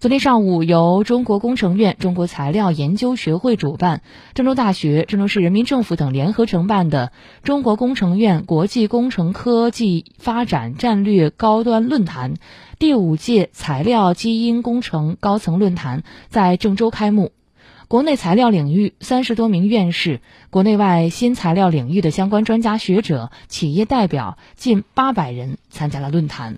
昨天上午由中国工程院中国材料研究学会主办郑州大学郑州市人民政府等联合承办的中国工程院国际工程科技发展战略高端论坛第五届材料基因工程高层论坛在郑州开幕。国内材料领域三十多名院士国内外新材料领域的相关专家学者企业代表近八百人参加了论坛。